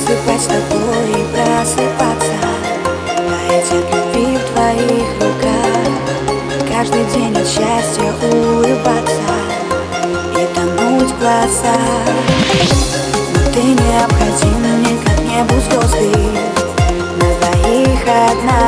Засыпать с тобой и просыпаться. Таять от любви в твоих руках. Каждый день от счастья улыбаться. И тонуть в глазах одна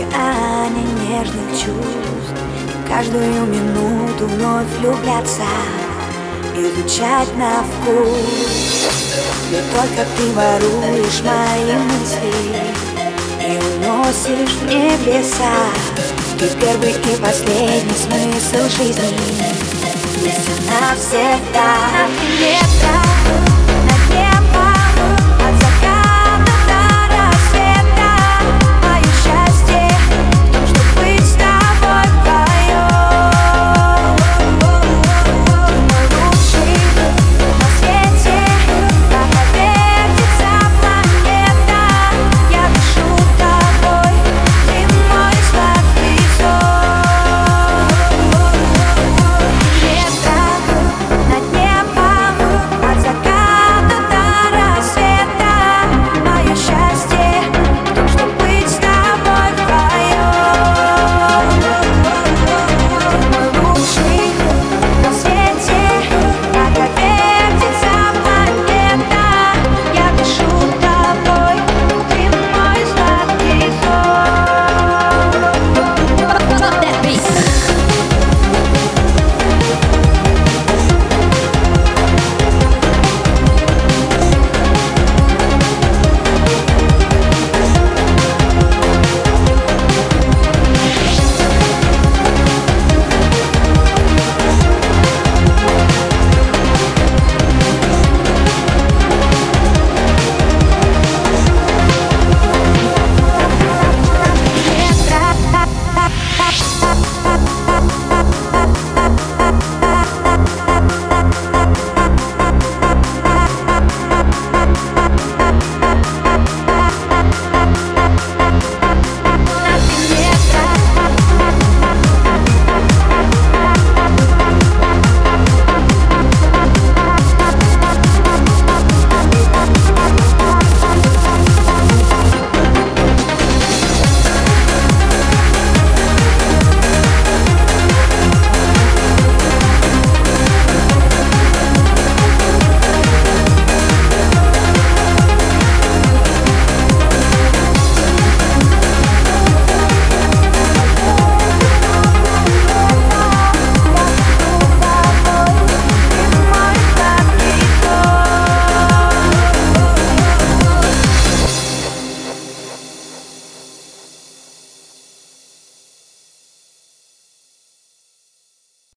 Океане нежных чувств. И каждую минуту вновь влюбляться Изучать на вкус. Ведь только ты воруешь мои мысли И уносишь в небеса. Ты первый и последний смысл жизни Вместе навсегда Ветра